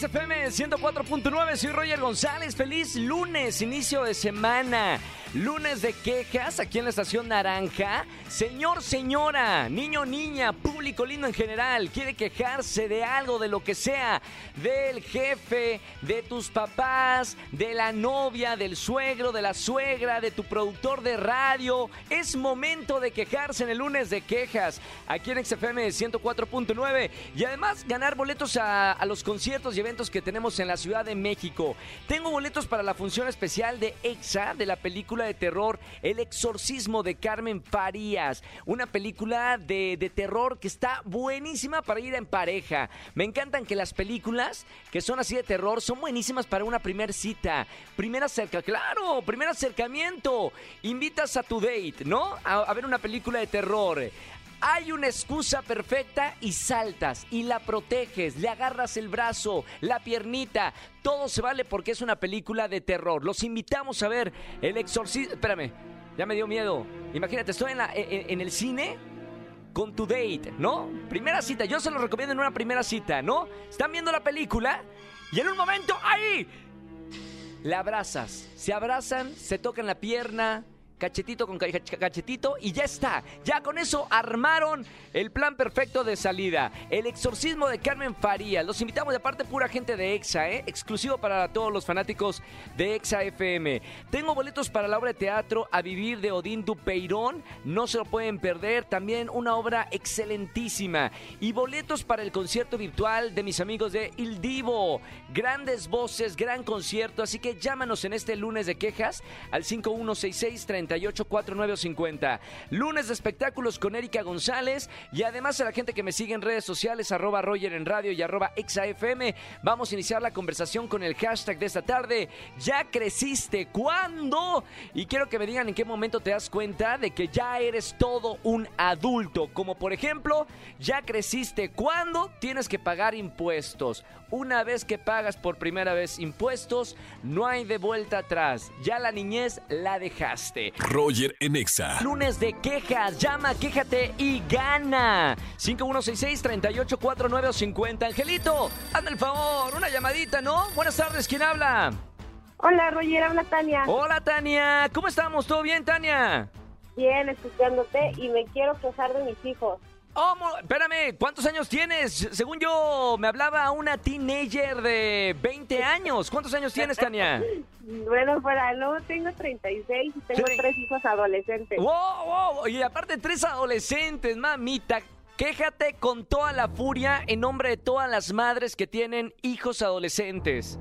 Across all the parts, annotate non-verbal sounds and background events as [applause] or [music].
XFM 104.9, soy Roger González, feliz lunes, inicio de semana, lunes de quejas aquí en la estación Naranja. Señor, señora, niño, niña, público lindo en general, quiere quejarse de algo, de lo que sea, del jefe, de tus papás, de la novia, del suegro, de la suegra, de tu productor de radio. Es momento de quejarse en el lunes de quejas aquí en XFM 104.9 y además ganar boletos a, los conciertos y eventos que tenemos en la Ciudad de México. Tengo boletos para la función especial de EXA de la película de terror El exorcismo de Carmen Farías. Una película de, de terror que está buenísima para ir en pareja. Me encantan que las películas que son así de terror son buenísimas para una primer cita. Primer acerca, claro, primer acercamiento. Invitas a tu date, ¿no? A ver una película de terror. Hay una excusa perfecta y saltas y la proteges, le agarras el brazo, la piernita, todo se vale porque es una película de terror. Los invitamos a ver El Exorcismo. Espérame, ya me dio miedo. Imagínate, estoy en, el cine con tu date, ¿no? Primera cita, yo se lo recomiendo en una primera cita, ¿no? Están viendo la película y en un momento, ¡ahí! La abrazas, se abrazan, se tocan la pierna, cachetito con ca- cachetito y ya está. Ya con eso armaron el plan perfecto de salida. El exorcismo de Carmen Farías. Los invitamos de aparte pura gente de EXA, ¿eh? Exclusivo para todos los fanáticos de EXA FM. Tengo boletos para la obra de teatro A Vivir de Odín Dupeirón. No se lo pueden perder. También una obra excelentísima. Y boletos para el concierto virtual de mis amigos de Il Divo. Grandes voces, gran concierto. Así que llámanos en este lunes de quejas al 5166-384950. Lunes de espectáculos con Erika González. Y además a la gente que me sigue en redes sociales, arroba Roger en radio y arroba ExaFM. Vamos a iniciar la conversación con el hashtag de esta tarde. ¿Ya creciste? ¿Cuándo? Y quiero que me digan en qué momento te das cuenta de que ya eres todo un adulto. Como por ejemplo, ¿ya creciste? ¿Cuándo tienes que pagar impuestos? Una vez que pagas por primera vez impuestos, no hay de vuelta atrás. Ya la niñez la dejaste. Roger en Exa. Lunes de quejas, llama, quéjate y gana. 5166-3849 o 50. Angelito, hazme el favor, una llamadita, ¿no? Buenas tardes, ¿quién habla? Hola, Roger, habla Tania. Hola, Tania. ¿Cómo estamos? ¿Todo bien, Tania? Bien, escuchándote y me quiero quejar de mis hijos. Oh, espérame, ¿cuántos años tienes? Según yo, me hablaba una teenager de 20 años. ¿Cuántos años tienes, Tania? [laughs] Bueno, para no, tengo 36 y tengo Sí. tres hijos adolescentes. ¡Wow, wow! Y aparte, tres adolescentes, mamita. Quéjate con toda la furia en nombre de todas las madres que tienen hijos adolescentes.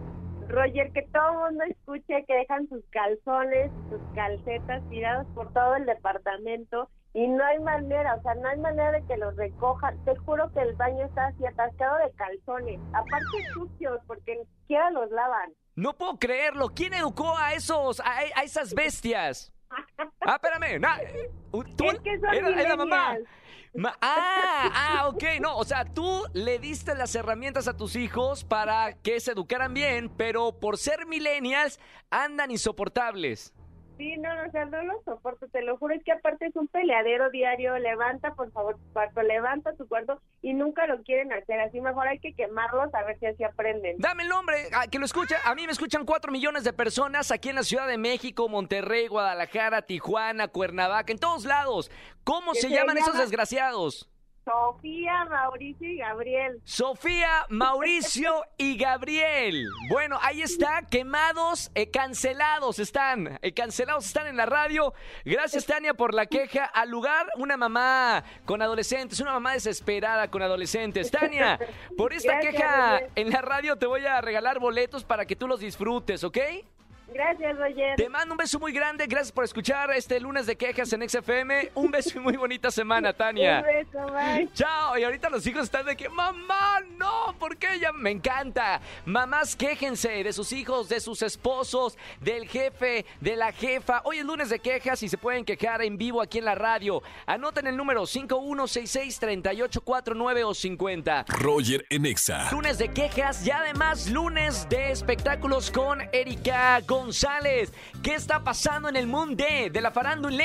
Roger, que todo el mundo escuche que dejan sus calzones, sus calcetas tirados por todo el departamento y no hay manera, o sea, no hay manera de que los recojan. Te juro que el baño está así atascado de calzones, aparte [laughs] sucios porque ni siquiera los lavan. No puedo creerlo. ¿Quién educó a esos, a, a esas bestias? [laughs] Ah, espérame. na- ¿tú? Es que son Era- era la mamá. Ma- ah, ah, ok. No, o sea, tú le diste las herramientas a tus hijos para que se educaran bien, pero por ser millennials andan insoportables. Sí, no, no, o sea, no lo soporto, te lo juro, es que aparte es un peleadero diario, levanta por favor tu cuarto, levanta tu cuarto y nunca lo quieren hacer, así mejor hay que quemarlos a ver si así aprenden. Dame el nombre, a, que lo escucha. A mí me escuchan cuatro millones de personas aquí en la Ciudad de México, Monterrey, Guadalajara, Tijuana, Cuernavaca, en todos lados. ¿Cómo se se llaman esos desgraciados? Sofía, Mauricio y Gabriel. Sofía, Mauricio y Gabriel. Bueno, ahí está, quemados, eh, cancelados están, eh, cancelados están en la radio. Gracias, Tania, por la queja. Al lugar, una mamá con adolescentes, una mamá desesperada con adolescentes. Tania, por esta Gracias, queja en la radio te voy a regalar boletos para que tú los disfrutes, ¿ok? Gracias, Roger. Te mando un beso muy grande, gracias por escuchar este lunes de quejas en XFM. Un beso y muy bonita semana, Tania. Un beso, bye. Chao, y ahorita los hijos están de que, mamá, no, ¿por qué ella me encanta? Mamás, quéjense de sus hijos, de sus esposos, del jefe, de la jefa. Hoy es lunes de quejas y se pueden quejar en vivo aquí en la radio. Anoten el número 5166-3849 o 50. Roger en Exa. Lunes de quejas y además lunes de espectáculos con Erika González. González. ¿Qué está pasando en el mundo de la farándula?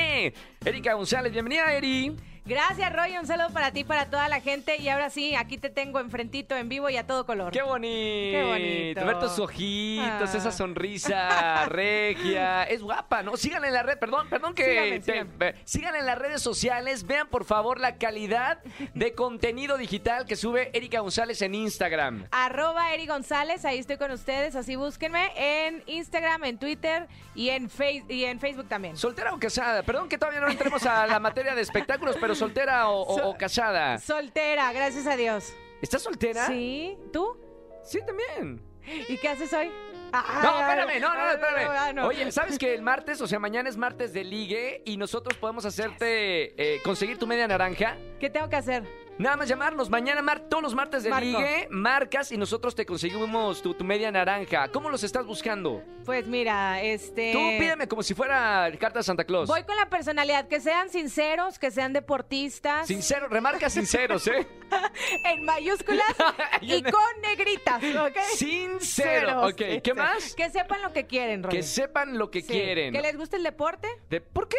Erika González, bienvenida, Eri. Gracias, Roy. Un saludo para ti, para toda la gente. Y ahora sí, aquí te tengo enfrentito, en vivo y a todo color. ¡Qué bonito! Qué bonito. Ver tus ojitos, Ah. esa sonrisa [laughs] regia. Es guapa, ¿no? Síganla en la red, perdón, perdón que... Síganme, te- síganme. síganla en las redes sociales. Vean, por favor, la calidad de contenido digital que sube Erika González en Instagram. Arroba Eri González, ahí estoy con ustedes, así búsquenme en Instagram, en Twitter y en, Face- y en Facebook también. ¿Soltera o casada? Perdón que todavía no entremos a la materia de espectáculos, pero ¿soltera o, casada? Soltera, gracias a Dios. ¿Estás soltera? ¿Sí? ¿Tú? Sí, también. ¿Y qué haces hoy? No, espérame, no, no, no, Ah, espérame. no. Oye, ¿sabes que el martes, o sea, mañana es martes de ligue y nosotros podemos hacerte eh, conseguir tu media naranja? ¿Qué tengo que hacer? Nada más llamarnos. Mañana, mar todos los martes de Marco. ligue, marcas y nosotros te conseguimos tu, tu media naranja. ¿Cómo los estás buscando? Pues mira, este... Tú pídeme como si fuera carta de Santa Claus. Voy con la personalidad, que sean sinceros, que sean deportistas, Sincero, remarca sinceros, ¿eh? [laughs] en mayúsculas [laughs] y con negritas, ¿ok? Sincero. Ok, ¿qué Este, más? Que sepan lo que quieren, Roy. Que sepan lo que Sí. quieren. Que les guste el deporte, De- ¿Por qué?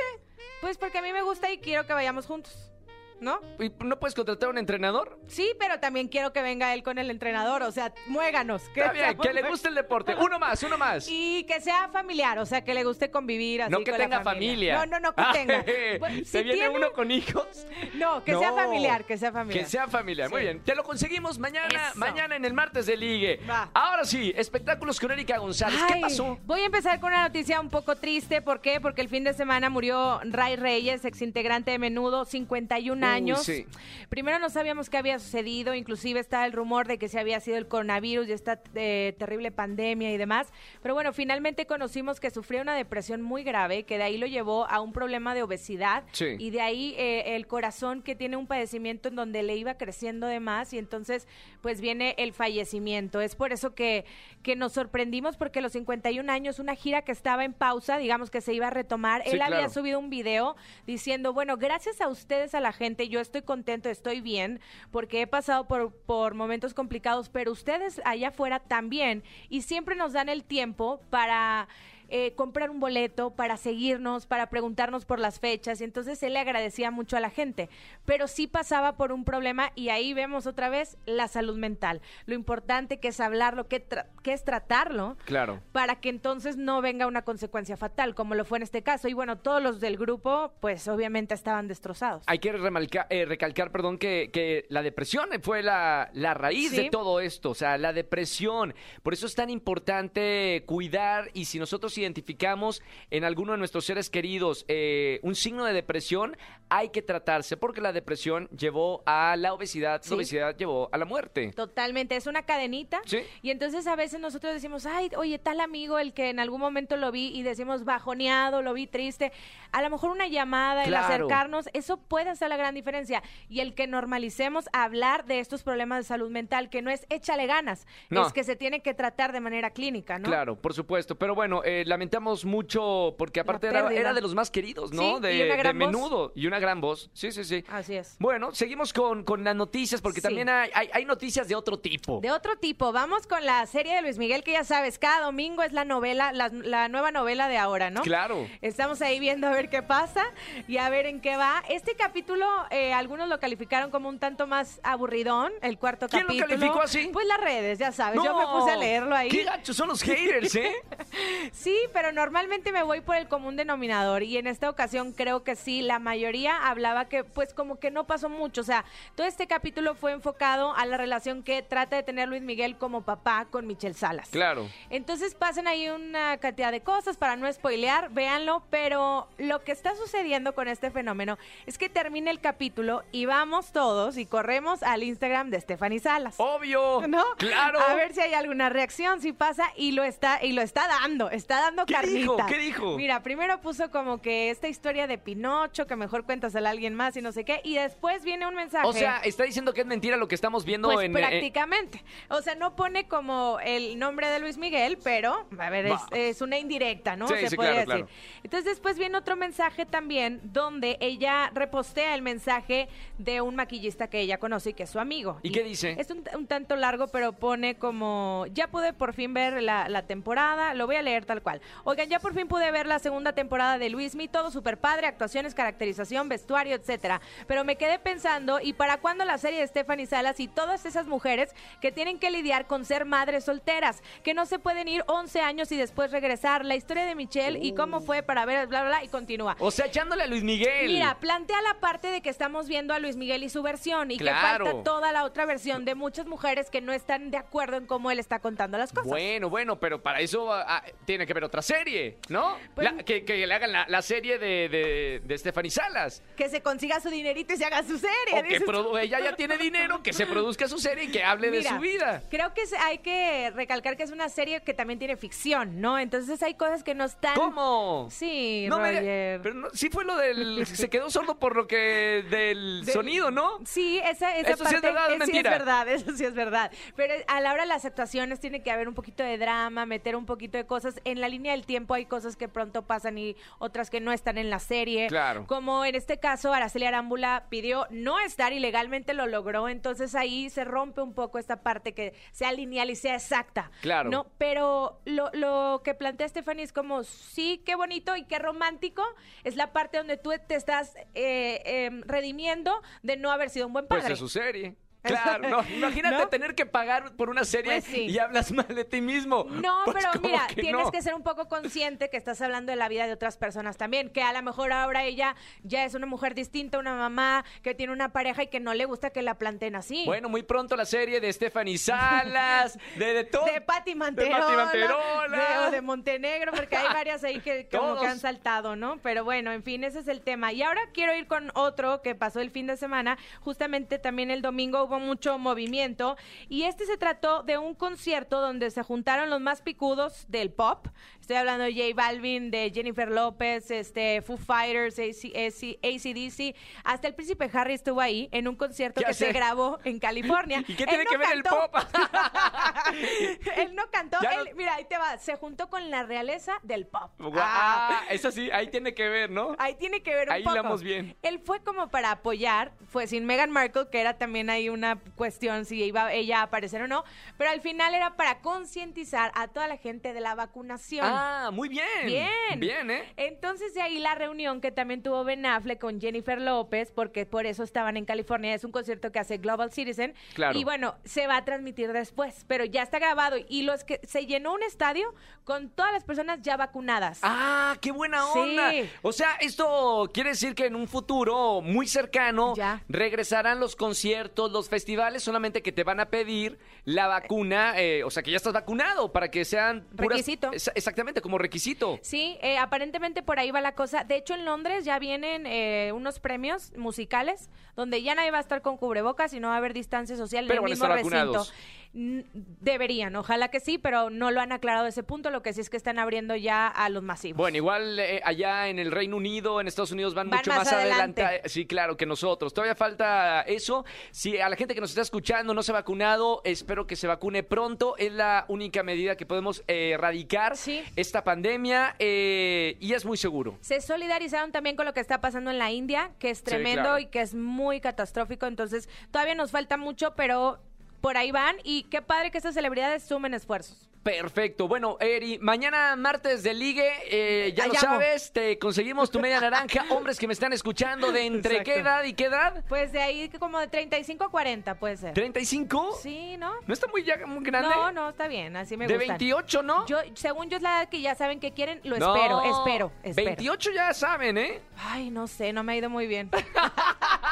pues porque a mí me gusta y quiero que vayamos juntos. ¿No? ¿Y ¿No puedes contratar a un entrenador? Sí, pero también quiero que venga él con el entrenador, o sea, muéganos. Está bien, que le guste el deporte. Uno más, uno más. [laughs] Y que sea familiar, o sea, que le guste convivir así no que con la tenga familia. No, no, no que [laughs] Ah, tenga. Pues, ¿Se si viene tiene- uno con hijos? [laughs] No, que sea familiar, que sea familiar. Que sea familiar. Muy bien. Te lo conseguimos mañana, Eso. mañana en el martes de Ligue. Va. Ahora sí, espectáculos con Erika González. ¿Qué pasó? Voy a empezar con una noticia un poco triste. ¿Por qué? Porque el fin de semana murió Ray Reyes, exintegrante de Menudo, 51 Uy, años. sí. Primero no sabíamos qué había sucedido, inclusive está el rumor de que se había sido el coronavirus y esta eh, terrible pandemia y demás. Pero bueno, finalmente conocimos que sufría una depresión muy grave, que de ahí lo llevó a un problema de obesidad Sí. y de ahí eh, el corazón que tiene un padecimiento en donde le iba creciendo de más y entonces pues viene el fallecimiento. Es por eso que, que nos sorprendimos porque a los 51 años, una gira que estaba en pausa, digamos que se iba a retomar, Sí, él había subido un video diciendo, bueno, gracias a ustedes, a la gente, yo estoy contento, estoy bien, porque he pasado por, por momentos complicados, pero ustedes allá afuera también, y siempre nos dan el tiempo para... eh, comprar un boleto para seguirnos, para preguntarnos por las fechas, y entonces él le agradecía mucho a la gente, pero sí pasaba por un problema y ahí vemos otra vez la salud mental, lo importante que es hablarlo, que, que es tratarlo, Claro. para que entonces no venga una consecuencia fatal, como lo fue en este caso. Y bueno, todos los del grupo, pues obviamente estaban destrozados. Hay que remalca- eh, recalcar, perdón, que, que la depresión fue la, la raíz Sí. de todo esto, o sea, la depresión. Por eso es tan importante cuidar y si nosotros identificamos en alguno de nuestros seres queridos eh, un signo de depresión, hay que tratarse porque la depresión llevó a la obesidad, Sí. la obesidad llevó a la muerte. Totalmente, es una cadenita. Sí. Y entonces a veces nosotros decimos, ay, oye, tal amigo, el que en algún momento lo vi y decimos bajoneado, lo vi triste. A lo mejor una llamada, el acercarnos, eso puede hacer la gran diferencia. Y el que normalicemos hablar de estos problemas de salud mental, que no es échale ganas, No. es que se tiene que tratar de manera clínica, ¿no? Claro, por supuesto. Pero bueno, eh, lamentamos mucho porque aparte era, de los más queridos, ¿no? Sí, de, y una de gran menudo. Y una gran voz. Sí, sí, sí. Así es. Bueno, seguimos con, con las noticias porque Sí. también hay, hay, hay noticias de otro tipo. De otro tipo, vamos con la serie de Luis Miguel, que ya sabes, cada domingo es la novela, la, la nueva novela de ahora, ¿no? Claro. Estamos ahí viendo a ver qué pasa y a ver en qué va. Este capítulo, eh, algunos lo calificaron como un tanto más aburridón, el cuarto ¿Quién lo capítulo. calificó así? Pues las redes, ya sabes. Yo me puse a leerlo ahí. Qué gachos son los haters, ¿eh? [laughs] Sí, pero normalmente me voy por el común denominador y en esta ocasión creo que sí, la mayoría hablaba que pues como que no pasó mucho, o sea, todo este capítulo fue enfocado a la relación que trata de tener Luis Miguel como papá con Michelle Salas. Claro. Entonces pasan ahí una cantidad de cosas para no spoilear, véanlo, pero lo que está sucediendo con este fenómeno es que termina el capítulo y vamos todos y corremos al Instagram de Stephanie Salas. Obvio. ¿No? Claro. A ver si hay alguna reacción, si pasa y lo está y lo está dando, está dando ¿Qué carnita. dijo? ¿Qué dijo? Mira, primero puso como que esta historia de Pinocho, que mejor cuéntasela a alguien más y no sé qué, y después viene un mensaje. O sea, está diciendo que es mentira lo que estamos viendo Pues en. eh, prácticamente. O sea, no pone como el nombre de Luis Miguel, pero, a ver, es, una indirecta, ¿no? Sí, Se sí, podría claro, decir. claro. Entonces después viene otro mensaje también donde ella repostea el mensaje de un maquillista que ella conoce y que es su amigo. ¿Y qué dice? Es un, un tanto largo, pero pone como, ya pude por fin ver la, la temporada, lo voy a leer tal cual. Oigan, ya por fin pude ver la segunda temporada de Luis Mi, todo súper padre, actuaciones, caracterización, vestuario, etcétera. Pero me quedé pensando, ¿y para cuándo la serie de Stephanie Salas y todas esas mujeres que tienen que lidiar con ser madres solteras, que no se pueden ir 11 años y después regresar? La historia de Michelle y cómo fue para ver, bla, bla, bla, y continúa. O sea, echándole a Luis Miguel. Mira, plantea la parte de que estamos viendo a Luis Miguel y su versión y Claro. que falta toda la otra versión de muchas mujeres que no están de acuerdo en cómo él está contando las cosas. Bueno, bueno, pero para eso ah, tiene que ver otra serie, ¿no? Pues- La- que, que le hagan la, la serie de, de, de Stephanie Salas. Que se consiga su dinerito y se haga su serie. O que produ- ella ya tiene dinero, que se produzca su serie y que hable de su vida. Creo que hay que recalcar que es una serie que también tiene ficción, ¿no? Entonces hay cosas que no están. ¿Cómo? Sí, No me- pero no- sí fue lo del... Se quedó sordo por lo que... Del De- sonido, ¿no? Sí, esa, esa ¿Eso sí parte es verdad sí es verdad, [laughs] eso sí es verdad. Pero a la hora de las actuaciones tiene que haber un poquito de drama, meter un poquito de cosas. En la línea del tiempo hay cosas que pronto pasan y otras que no están en la serie. Claro. Como en este caso, Araceli Arámbula pidió no estar y legalmente lo logró. Entonces ahí se rompe un poco esta parte que sea lineal y sea exacta. Claro. ¿no? Pero lo, lo que plantea Stephanie es como, sí, qué bonito y qué romántico. Es la parte donde tú te estás eh, em, redimiendo de no haber sido un buen padre. Pues es su serie. Claro, no, [laughs] imagínate ¿No? tener que pagar por una serie Pues sí. y hablas mal de ti mismo. No, Pues, pero ¿cómo mira, que tienes no? que ser un poco consciente que estás hablando de la vida de otras personas también, que a lo mejor ahora ella ya es una mujer distinta, una mamá que tiene una pareja y que no le gusta que la planten así. Bueno, muy pronto la serie de Stephanie Salas, [laughs] de, de todo. de Patti Manterola, Patti Manterola. de- o de Montenegro, porque hay varias ahí que, [laughs] como que han saltado, ¿no? Pero bueno, en fin, ese es el tema. Y ahora quiero ir con otro que pasó el fin de semana. Justamente también el domingo hubo mucho movimiento y este se trató de un concierto donde se juntaron los más picudos del pop. Estoy hablando de J Balvin, de Jennifer López, este, Foo Fighters, AC, AC, ACDC. Hasta el príncipe Harry estuvo ahí en un concierto Ya que sé. se grabó en California. [laughs] ¿Y qué Él tiene no que ver el cantó. pop? [laughs] él no cantó, Ya él- no- mira, ahí te va, se juntó con la realeza del pop. Guau, Ah, eso sí, ahí tiene que ver, ¿no? ahí tiene que ver un Ahí poco. hilamos bien. Él fue como para apoyar, fue sin Meghan Markle, que era también ahí una cuestión si iba ella a aparecer o no, pero al final era para concientizar a toda la gente de la vacunación. Ah, muy bien. Bien. Bien, ¿eh? Entonces de ahí la reunión que también tuvo Ben Affleck con Jennifer López, porque por eso estaban en California, es un concierto que hace Global Citizen. Claro. Y bueno, se va a transmitir después, pero ya está grabado y los que se llenó un estadio con todas las personas ya vacunadas. Ah, qué buena Sí. onda. O sea, esto quiere decir que en un futuro muy cercano Ya. regresarán los conciertos, los festivales, solamente que te van a pedir la vacuna, eh, o sea, que ya estás vacunado para que sean puras- Requisito. Ex- exactamente, como requisito. Sí, eh, aparentemente por ahí va la cosa. De hecho, en Londres ya vienen eh, unos premios musicales donde ya nadie va a estar con cubrebocas y no va a haber distancia social Pero en el mismo recinto. vacunados. Deberían, ojalá que sí, pero no lo han aclarado ese punto. Lo que sí es que están abriendo ya a los masivos. Bueno, igual eh, allá en el Reino Unido, en Estados Unidos van, Van mucho más más, adelante. adelante. Sí, claro, que nosotros. Todavía falta eso. Si a la gente que nos está escuchando no se ha vacunado, espero que se vacune pronto. Es la única medida que podemos eh, erradicar Sí. esta pandemia eh, y es muy seguro. Se solidarizaron también con lo que está pasando en la India, que es tremendo claro. y que es muy catastrófico. Entonces, todavía nos falta mucho, pero por ahí van. Y qué padre que estas celebridades sumen esfuerzos. Perfecto. Bueno, Eri, mañana martes de ligue, eh, ya lo sabes, te conseguimos tu media naranja. [laughs] Hombres que me están escuchando, ¿de entre qué edad y qué edad? Pues de ahí como de 35 a 40 puede ser. ¿35? Sí, ¿no? ¿No está muy, ya, muy grande? No, no, está bien, así me ¿De gustan. 28, no? Yo, según yo es la edad que ya saben que quieren, lo No, espero, espero, espero. 28 ya saben, ¿eh? Ay, no sé, no me ha ido muy bien. [laughs]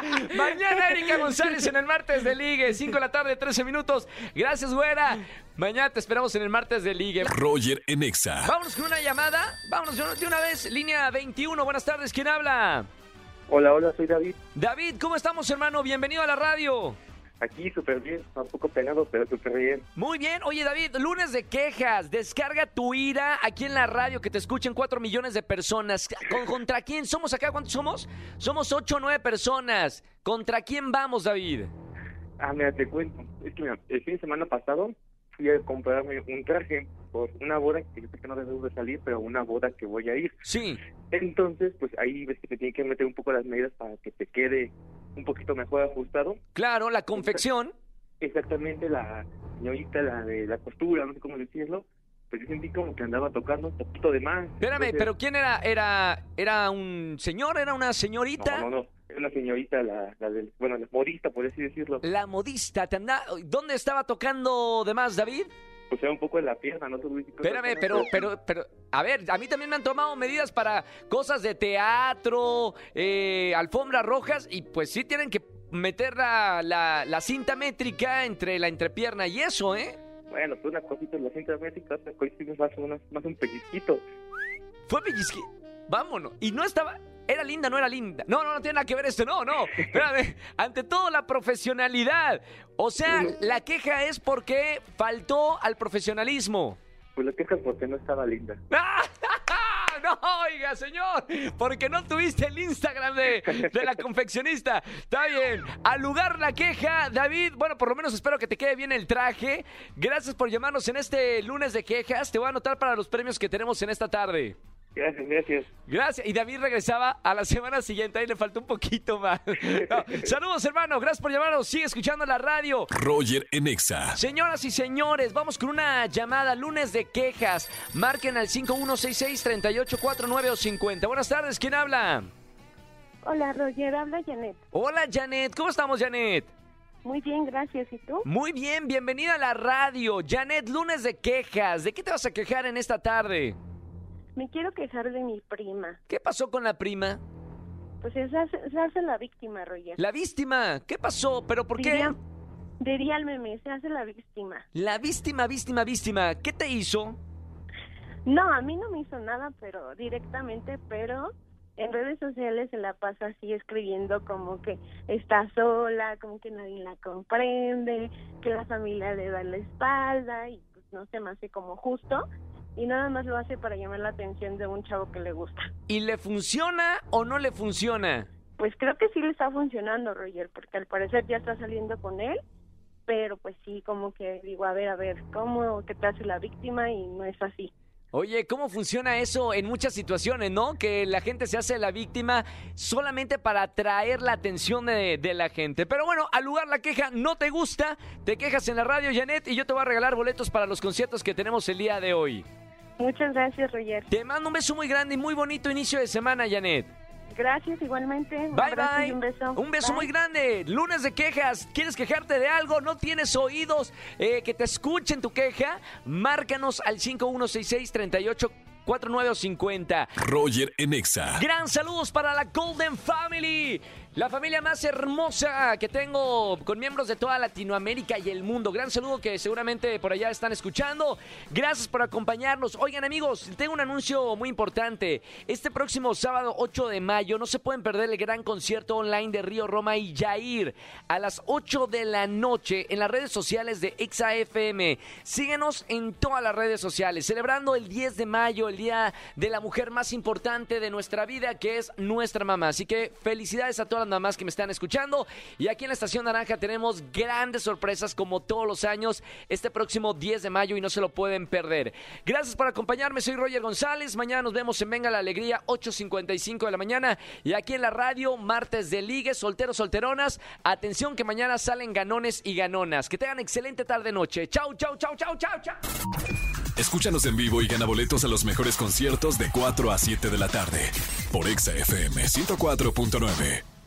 [laughs] Mañana Erika González en el martes de ligue, 5 de la tarde, 13 minutos. Gracias, güera. Mañana te esperamos en el martes de ligue. Roger en Exa. Vámonos con una llamada. Vámonos de una vez. Línea 21. Buenas tardes. ¿Quién habla? Hola, hola, soy David. David, ¿cómo estamos, hermano? Bienvenido a la radio. Aquí súper bien, un poco penado, pero súper bien. Muy bien. Oye, David, lunes de quejas. Descarga tu ira aquí en la radio que te escuchen 4 millones de personas. ¿Con- ¿Contra quién somos acá? ¿Cuántos somos? Somos 8 o 9 personas. ¿Contra quién vamos, David? Ah, mira, te cuento. Es que mira, el fin de semana pasado fui a comprarme un traje por una boda que yo sé que no debo de salir, pero una boda que voy a ir. Sí. Entonces, pues ahí ves que te tienen que meter un poco las medidas para que te quede un poquito mejor ajustado. Claro, la confección. Exactamente la señorita, la de la costura, no sé cómo decirlo, pues yo sentí como que andaba tocando un poquito de más. Espérame, Entonces, pero ¿quién era? ¿Era era un señor? ¿Era una señorita? No, no, no. Es una señorita, la, la del, bueno, la modista, por así decirlo. La modista, te anda... ¿dónde estaba tocando de más, David? Pues era un poco en la pierna, ¿no? Espérame, pero, pero, pero, a ver, a mí también me han tomado medidas para cosas de teatro, eh, alfombras rojas, y pues sí tienen que meter la, la, la cinta métrica entre la entrepierna y eso, ¿eh? Bueno, pues una cosita en la cinta métrica, otra cosita más, una- más un pellizquito. Fue pellizque. Vámonos. Y no estaba. Era linda, no era linda. No, no, no tiene nada que ver esto. No, no. Espérame. [laughs] Ante todo, la profesionalidad. O sea, la queja es porque faltó al profesionalismo. Pues la quejas porque no estaba linda. [laughs] No, oiga, señor, porque no tuviste el Instagram de, de la [laughs] confeccionista. Está bien. Al lugar la queja, David. Bueno, por lo menos espero que te quede bien el traje. Gracias por llamarnos en este lunes de quejas. Te voy a anotar para los premios que tenemos en esta tarde. Gracias, gracias. Gracias. Y David regresaba a la semana siguiente. Ahí le faltó un poquito más. No. [laughs] Saludos, hermano. Gracias por llamarnos. Sigue escuchando la radio. Roger en Exa. Señoras y señores, vamos con una llamada lunes de quejas. Marquen al 5166-3849 o 50. Buenas tardes, ¿quién habla? Hola, Roger, habla Janet. Hola, Janet. ¿Cómo estamos, Janet? Muy bien, gracias. ¿Y tú? Muy bien, bienvenida a la radio. Janet, lunes de quejas. ¿De qué te vas a quejar en esta tarde? Me quiero quejar de mi prima. ¿Qué pasó con la prima? Pues se hace, se hace la víctima, Roger. La víctima. ¿Qué pasó? ¿Pero por qué? Diría el meme, se hace la víctima. La víctima, víctima, víctima. ¿Qué te hizo? No, a mí no me hizo nada, pero directamente, pero en redes sociales se la pasa así escribiendo como que está sola, como que nadie la comprende, que la familia le da la espalda y pues no se me hace como justo y nada más lo hace para llamar la atención de un chavo que le gusta. ¿Y le funciona o no le funciona? Pues creo que sí le está funcionando, Roger, porque al parecer ya está saliendo con él, pero pues sí, como que digo, a ver, a ver, ¿cómo que te hace la víctima y no es así? Oye, ¿cómo funciona eso en muchas situaciones, no? Que la gente se hace la víctima solamente para atraer la atención de, de la gente. Pero bueno, al lugar la queja no te gusta, te quejas en la radio, Janet, y yo te voy a regalar boletos para los conciertos que tenemos el día de hoy. Muchas gracias, Roger. Te mando un beso muy grande y muy bonito inicio de semana, Janet. Gracias igualmente. Un Bye, bye. y un beso. Un beso Bye. muy grande. Lunes de quejas. ¿Quieres quejarte de algo? ¿No tienes oídos eh, que te escuchen tu queja? Márcanos al 5166 38 49 o 50. Roger en Exa. Gran saludos para la Golden Family, la familia más hermosa que tengo con miembros de toda Latinoamérica y el mundo. Gran saludo que seguramente por allá están escuchando. Gracias por acompañarnos. Oigan amigos, tengo un anuncio muy importante. Este próximo sábado 8 de mayo no se pueden perder el gran concierto online de Río Roma y Jair a las 8 de la noche en las redes sociales de XAFM. Síguenos en todas las redes sociales, celebrando el 10 de mayo, el día de la mujer más importante de nuestra vida, que es nuestra mamá. Así que felicidades a todas las mamás que me están escuchando. Y aquí en la Estación Naranja tenemos grandes sorpresas como todos los años este próximo 10 de mayo y no se lo pueden perder. Gracias por acompañarme, soy Roger González. Mañana nos vemos en Venga la Alegría, 8.55 de la mañana. Y aquí en la radio, martes de ligues, solteros, solteronas. Atención que mañana salen ganones y ganonas. Que tengan excelente tarde-noche. Chau, chau, chau, chau, chau, chau. Escúchanos en vivo y gana boletos a los mejores conciertos de 4 a 7 de la tarde por Exa FM 104.9.